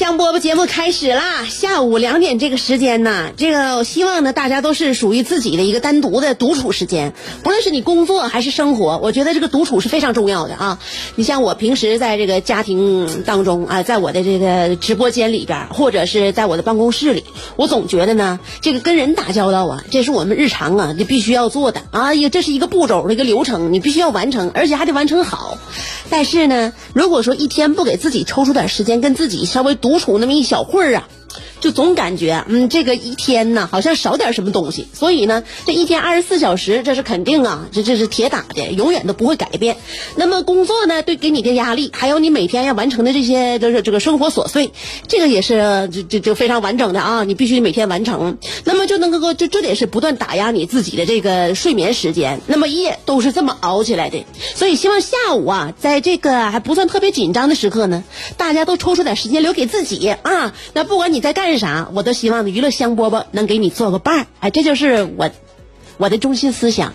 香饽饽节目开始啦！下午两点这个时间呢，这个我希望呢，大家都是属于自己的一个单独的独处时间。不论是你工作还是生活，我觉得这个独处是非常重要的啊！你像我平时在这个家庭当中啊，在我的这个直播间里边，或者是在我的办公室里，我总觉得呢，这个跟人打交道啊，这是我们日常啊，你必须要做的啊，也这是一个步骤一个流程，你必须要完成，而且还得完成好。但是呢，如果说一天不给自己抽出点时间，跟自己稍微独独处那么一小会儿啊。就总感觉，嗯，这个一天呢，好像少点什么东西。所以呢，这一天二十四小时，这是肯定啊，这这是铁打的，永远都不会改变。那么工作呢，对给你的压力，还有你每天要完成的这些，就是这个生活琐碎，这个也是这这就非常完整的啊，你必须每天完成。那么就能够就这得是不断打压你自己的这个睡眠时间。那么夜都是这么熬起来的。所以希望下午啊，在这个还不算特别紧张的时刻呢，大家都抽出点时间留给自己啊。那不管你在干。是啥？我都希望娱乐香饽饽能给你做个伴儿，哎，这就是我我的中心思想。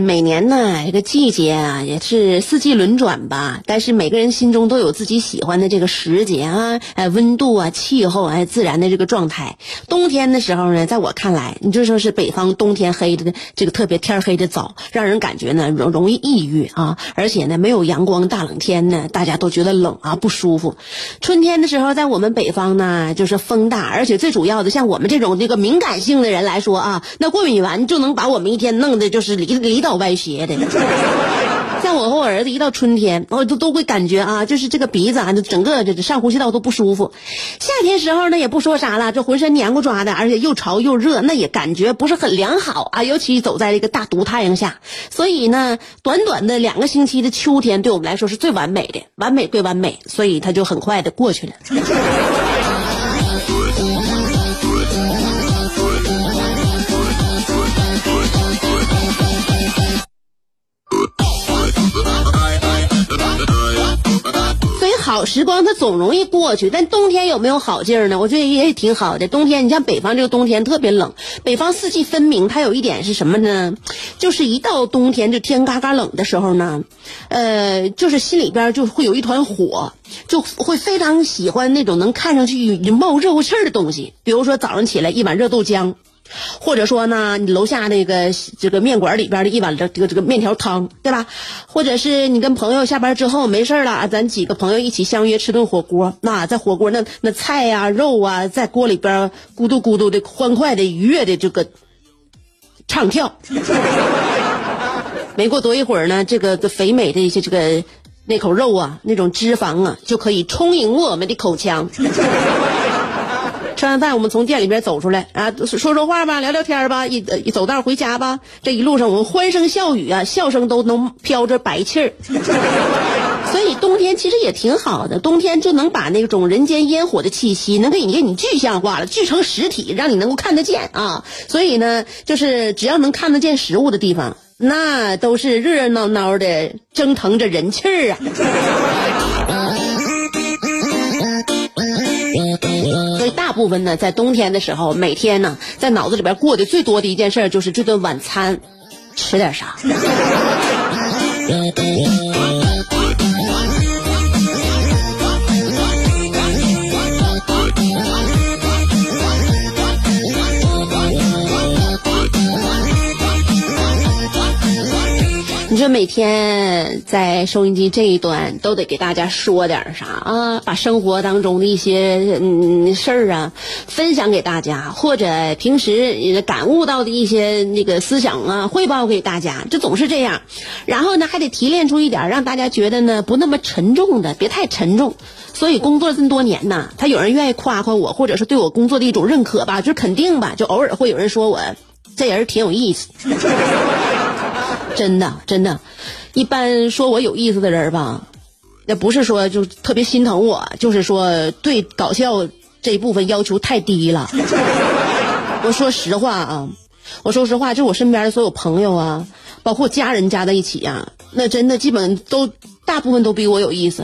每年呢，这个季节啊，也是四季轮转吧。但是每个人心中都有自己喜欢的这个时节啊，哎，温度啊，气候，哎，自然的这个状态。冬天的时候呢，在我看来，你就说是北方冬天黑的这个特别天黑的早，让人感觉呢容容易抑郁啊。而且呢，没有阳光大冷天呢，大家都觉得冷啊不舒服。春天的时候，在我们北方呢，就是风大，而且最主要的，像我们这种这个敏感性的人来说啊，那过敏完就能把我们一天弄的就是离。里倒歪斜的，像我和我儿子一到春天，我都都会感觉啊，就是这个鼻子啊，就整个这上呼吸道都不舒服。夏天时候呢，也不说啥了，这浑身黏糊抓的，而且又潮又热，那也感觉不是很良好啊。尤其走在这个大毒太阳下，所以呢，短短的两个星期的秋天，对我们来说是最完美的，完美归完美，所以它就很快的过去了。好时光它总容易过去，但冬天有没有好劲儿呢？我觉得也挺好的。冬天你像北方这个冬天特别冷，北方四季分明，它有一点是什么呢？就是一到冬天就天嘎嘎冷的时候呢，呃，就是心里边就会有一团火，就会非常喜欢那种能看上去冒热乎气儿的东西，比如说早上起来一碗热豆浆。或者说呢，你楼下那个这个面馆里边的一碗这这个这个面条汤，对吧？或者是你跟朋友下班之后没事了，咱几个朋友一起相约吃顿火锅，那在火锅那那菜呀肉啊在锅里边咕嘟咕嘟的欢快的愉悦的这个唱跳。没过多一会儿呢，这个这肥美的一些这个那口肉啊，那种脂肪啊，就可以充盈我们的口腔。吃完饭，我们从店里边走出来啊，说说话吧，聊聊天吧，一一走道回家吧。这一路上我们欢声笑语啊，笑声都能飘着白气儿。所以冬天其实也挺好的，冬天就能把那种人间烟火的气息，能给你给你具象化了，聚成实体，让你能够看得见啊。所以呢，就是只要能看得见食物的地方，那都是热热闹闹的，蒸腾着人气儿啊。大部分呢，在冬天的时候，每天呢，在脑子里边过的最多的一件事就是这顿晚餐吃点啥。每天在收音机这一端都得给大家说点啥啊，把生活当中的一些嗯事儿啊分享给大家，或者平时感悟到的一些那个思想啊汇报给大家，就总是这样。然后呢，还得提炼出一点让大家觉得呢不那么沉重的，别太沉重。所以工作这么多年呢，他有人愿意夸夸我，或者是对我工作的一种认可吧，就肯定吧，就偶尔会有人说我这人挺有意思。真的，真的，一般说我有意思的人吧，那不是说就特别心疼我，就是说对搞笑这一部分要求太低了。我说实话啊，我说实话，就我身边的所有朋友啊，包括家人加在一起啊，那真的基本都大部分都比我有意思。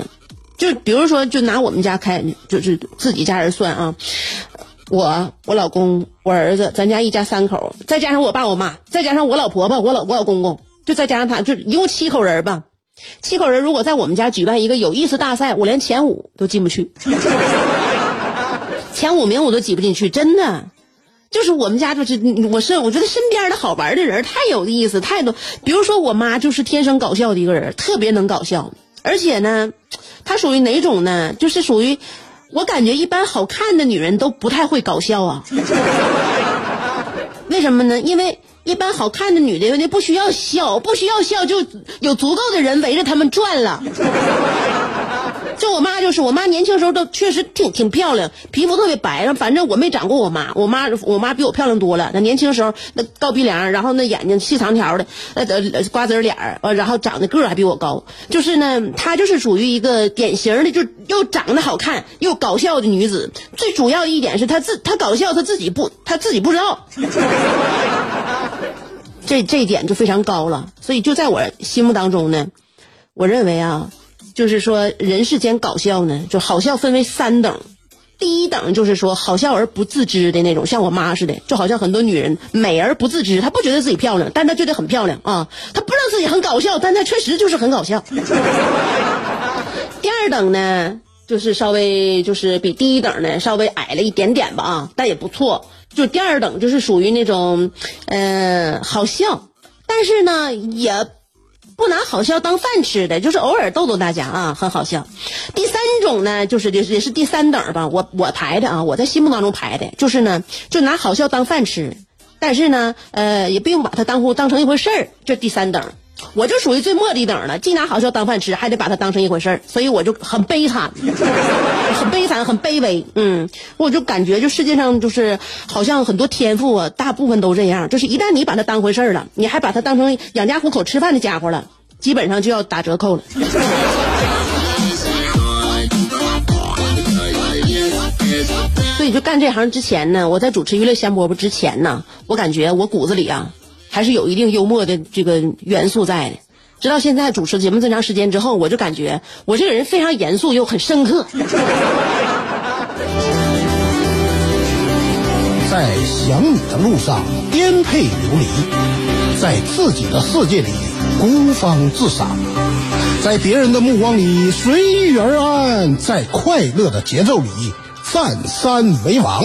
就比如说，就拿我们家开，就是自己家人算啊，我、我老公、我儿子，咱家一家三口，再加上我爸我妈，再加上我老婆婆、我老我老公公。就再加上他，就一共七口人吧。七口人如果在我们家举办一个有意思大赛，我连前五都进不去，前五名我都挤不进去，真的。就是我们家就是，我是我觉得身边的好玩的人太有意思，太多。比如说我妈就是天生搞笑的一个人，特别能搞笑，而且呢，她属于哪种呢？就是属于，我感觉一般好看的女人都不太会搞笑啊。为什么呢？因为。一般好看的女的，那不需要笑，不需要笑，就有足够的人围着他们转了。就我妈就是，我妈年轻时候都确实挺挺漂亮，皮肤特别白。反正我没长过我妈，我妈我妈比我漂亮多了。那年轻时候那高鼻梁，然后那眼睛细长条的，呃呃瓜子脸儿，然后长得个还比我高。就是呢，她就是属于一个典型的，就又长得好看又搞笑的女子。最主要一点是她自她搞笑，她自己不她自己不知道。这这一点就非常高了，所以就在我心目当中呢，我认为啊，就是说人世间搞笑呢，就好笑分为三等，第一等就是说好笑而不自知的那种，像我妈似的，就好像很多女人美而不自知，她不觉得自己漂亮，但她觉得很漂亮啊，她不知道自己很搞笑，但她确实就是很搞笑。第二等呢，就是稍微就是比第一等呢稍微矮了一点点吧啊，但也不错。就第二等，就是属于那种，嗯，好笑，但是呢，也不拿好笑当饭吃的，就是偶尔逗逗大家啊，很好笑。第三种呢，就是也是也是第三等吧，我我排的啊，我在心目当中排的，就是呢，就拿好笑当饭吃，但是呢，呃，也不用把它当当成一回事儿，这第三等。我就属于最末底等了，既拿好笑当饭吃，还得把它当成一回事儿，所以我就很悲惨，很悲惨，很卑微。嗯，我就感觉就世界上就是好像很多天赋啊，大部分都这样，就是一旦你把它当回事儿了，你还把它当成养家糊口吃饭的家伙了，基本上就要打折扣了。所以就干这行之前呢，我在主持娱乐香饽饽之前呢，我感觉我骨子里啊。还是有一定幽默的这个元素在的，直到现在主持节目这么长时间之后，我就感觉我这个人非常严肃又很深刻。在想你的路上颠沛流离，在自己的世界里孤芳自赏，在别人的目光里随遇而安，在快乐的节奏里占山为王。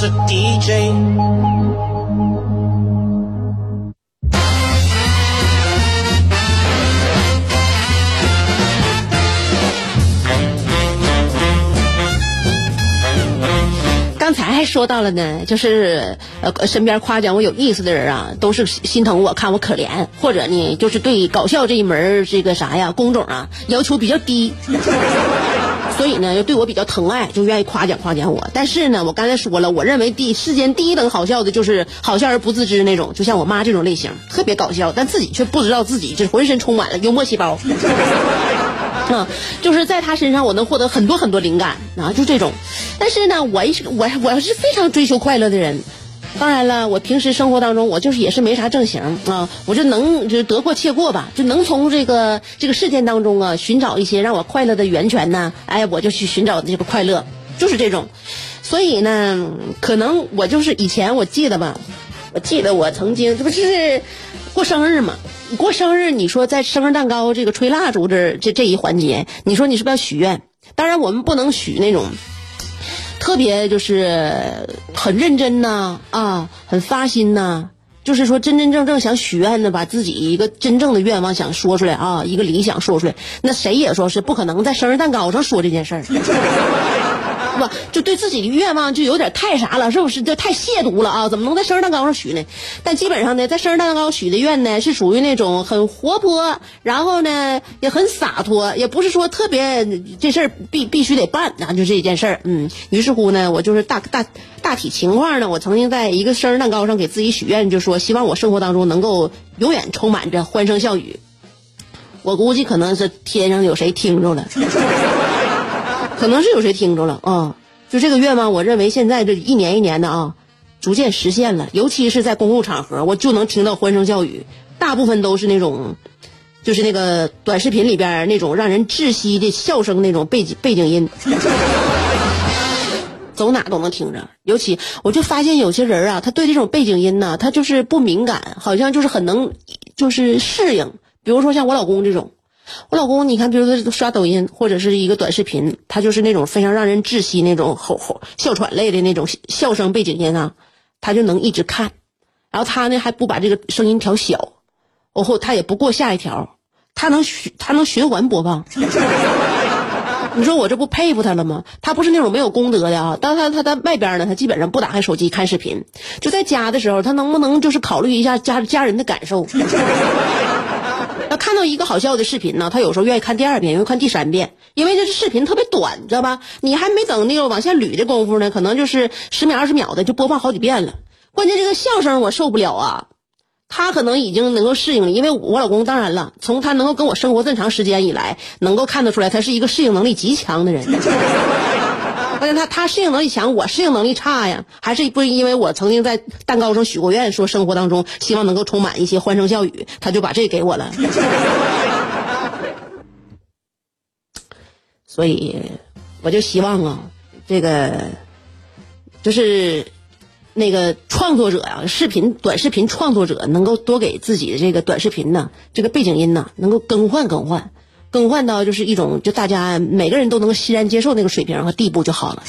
是 DJ。刚才还说到了呢，就是呃，身边夸奖我有意思的人啊，都是心疼我，看我可怜，或者呢，就是对搞笑这一门这个啥呀工种啊要求比较低。所以呢，又对我比较疼爱，就愿意夸奖夸奖我。但是呢，我刚才说了，我认为第世间第一等好笑的就是好笑而不自知那种，就像我妈这种类型，特别搞笑，但自己却不知道自己这浑身充满了幽默细胞。啊，就是在他身上我能获得很多很多灵感啊，就这种。但是呢，我我我是非常追求快乐的人。当然了，我平时生活当中，我就是也是没啥正形啊，我就能就得过且过吧，就能从这个这个事件当中啊寻找一些让我快乐的源泉呢。哎，我就去寻找这个快乐，就是这种。所以呢，可能我就是以前我记得吧，我记得我曾经这不是过生日嘛？过生日，你说在生日蛋糕这个吹蜡烛这这这一环节，你说你是不是要许愿？当然，我们不能许那种。特别就是很认真呐，啊，很发心呐，就是说真真正正想许愿的，把自己一个真正的愿望想说出来啊，一个理想说出来，那谁也说是不可能在生日蛋糕上说这件事儿。不，就对自己的愿望就有点太啥了，是不是？就太亵渎了啊！怎么能在生日蛋糕上许呢？但基本上呢，在生日蛋糕许的愿呢，是属于那种很活泼，然后呢也很洒脱，也不是说特别这事儿必必须得办啊，就这一件事儿。嗯，于是乎呢，我就是大大大体情况呢，我曾经在一个生日蛋糕上给自己许愿，就说希望我生活当中能够永远充满着欢声笑语。我估计可能是天上有谁听着了。可能是有谁听着了啊！就这个愿望，我认为现在这一年一年的啊，逐渐实现了。尤其是在公共场合，我就能听到欢声笑语，大部分都是那种，就是那个短视频里边那种让人窒息的笑声，那种背景背景音，走哪都能听着。尤其我就发现有些人啊，他对这种背景音呢，他就是不敏感，好像就是很能就是适应。比如说像我老公这种。我老公，你看，比如说刷抖音或者是一个短视频，他就是那种非常让人窒息那种吼吼哮喘类的那种笑声背景音啊，他就能一直看。然后他呢还不把这个声音调小，然后他也不过下一条，他能循他能循环播放。你说我这不佩服他了吗？他不是那种没有功德的啊，当他他在外边呢，他基本上不打开手机看视频，就在家的时候，他能不能就是考虑一下家家人的感受？看到一个好笑的视频呢，他有时候愿意看第二遍，愿意看第三遍，因为这是视频特别短，知道吧？你还没等那个往下捋的功夫呢，可能就是十秒二十秒的就播放好几遍了。关键这个笑声我受不了啊，他可能已经能够适应了，因为我老公当然了，从他能够跟我生活这么长时间以来，能够看得出来他是一个适应能力极强的人。关键他他适应能力强，我适应能力差呀，还是不是因为我曾经在蛋糕上许过愿，说生活当中希望能够充满一些欢声笑语，他就把这给我了。所以我就希望啊，这个就是那个创作者呀，视频短视频创作者能够多给自己的这个短视频呢，这个背景音呢，能够更换更换。更换到就是一种，就大家每个人都能欣然接受那个水平和地步就好了。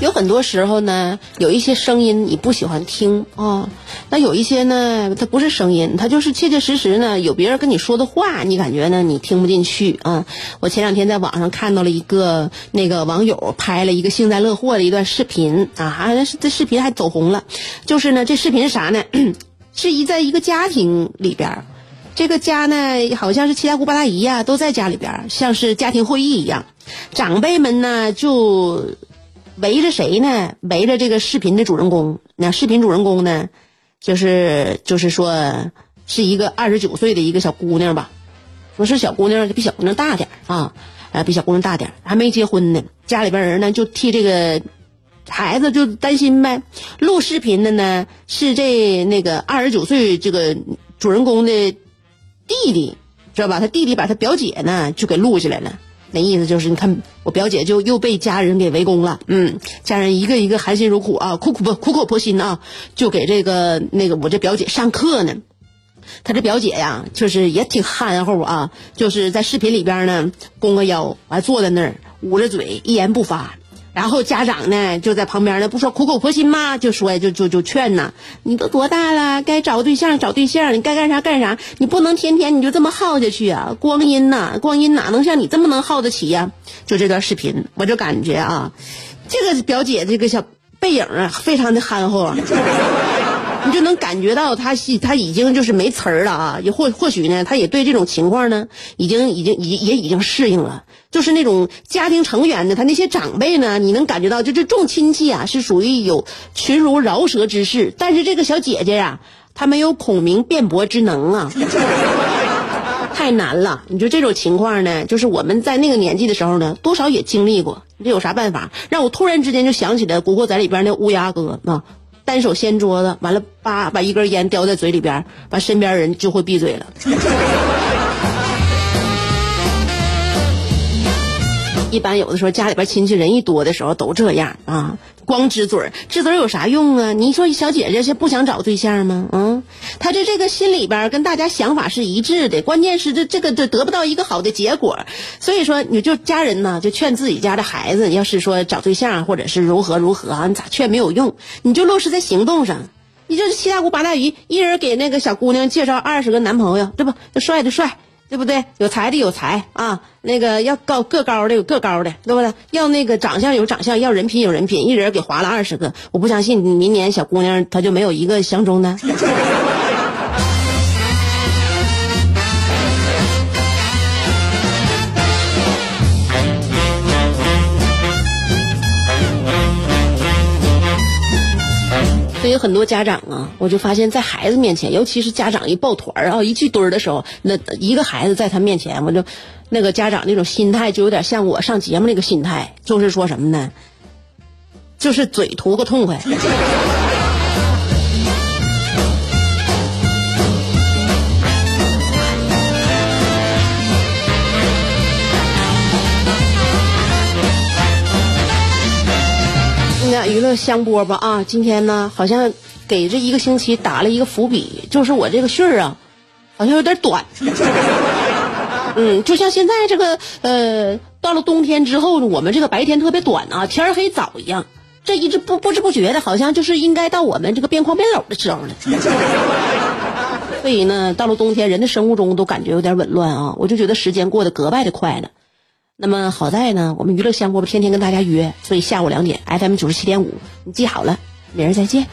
有很多时候呢，有一些声音你不喜欢听啊，那有一些呢，它不是声音，它就是切切实实呢，有别人跟你说的话，你感觉呢，你听不进去啊。我前两天在网上看到了一个那个网友拍了一个幸灾乐祸的一段视频啊，这视频还走红了。就是呢，这视频是啥呢？是一在一个家庭里边，这个家呢，好像是七大姑八大姨呀都在家里边，像是家庭会议一样，长辈们呢就。围着谁呢？围着这个视频的主人公。那视频主人公呢，就是就是说是一个二十九岁的一个小姑娘吧。说是小姑娘，比小姑娘大点啊，比小姑娘大点还没结婚呢。家里边人呢就替这个孩子就担心呗。录视频的呢是这那个二十九岁这个主人公的弟弟，知道吧？他弟弟把他表姐呢就给录下来了。那意思就是，你看我表姐就又被家人给围攻了，嗯，家人一个一个含辛茹苦啊，苦苦不苦口婆心啊，就给这个那个我这表姐上课呢。她这表姐呀，就是也挺憨厚啊，就是在视频里边呢，弓个腰，完坐在那儿捂着嘴，一言不发。然后家长呢就在旁边呢，不说苦口婆心吗？就说就就就劝呐，你都多大了，该找个对象找对象，你该干啥干啥，你不能天天你就这么耗下去啊！光阴呐，光阴哪能像你这么能耗得起呀？就这段视频，我就感觉啊，这个表姐这个小背影啊，非常的憨厚。你就能感觉到他是他已经就是没词儿了啊，也或或许呢，他也对这种情况呢，已经已经也也已经适应了。就是那种家庭成员呢，他那些长辈呢，你能感觉到，就这众亲戚啊，是属于有群如饶舌之势。但是这个小姐姐呀，她没有孔明辩驳之能啊，太难了。你说这种情况呢，就是我们在那个年纪的时候呢，多少也经历过。这有啥办法？让我突然之间就想起来《古惑仔》里边那乌鸦哥啊。单手掀桌子，完了，叭，把一根烟叼在嘴里边，完身边人就会闭嘴了。一般有的时候家里边亲戚人一多的时候都这样啊，光支嘴儿，支嘴儿有啥用啊？你说小姐姐是不想找对象吗？嗯，他这这个心里边跟大家想法是一致的，关键是这这个这得不到一个好的结果，所以说你就家人呢就劝自己家的孩子，要是说找对象或者是如何如何啊，你咋劝没有用，你就落实在行动上，你就是七大姑八大姨，一人给那个小姑娘介绍二十个男朋友，对不？帅的帅。对不对？有才的有才啊，那个要高个高的有个高的，对不对？要那个长相有长相，要人品有人品，一人给划了二十个，我不相信明年小姑娘她就没有一个相中的。有很多家长啊，我就发现，在孩子面前，尤其是家长一抱团儿啊，一聚堆儿的时候，那一个孩子在他面前，我就那个家长那种心态，就有点像我上节目那个心态，就是说什么呢？就是嘴图个痛快。娱乐香饽饽啊，今天呢好像给这一个星期打了一个伏笔，就是我这个序儿啊，好像有点短。嗯，就像现在这个呃，到了冬天之后呢，我们这个白天特别短啊，天黑早一样。这一直不不知不觉的，好像就是应该到我们这个边框边篓的时候了。所以呢，到了冬天，人的生物钟都感觉有点紊乱啊，我就觉得时间过得格外的快了。那么好在呢，我们娱乐香饽饽天天跟大家约，所以下午两点 FM 九十七点五，你记好了，明儿再见。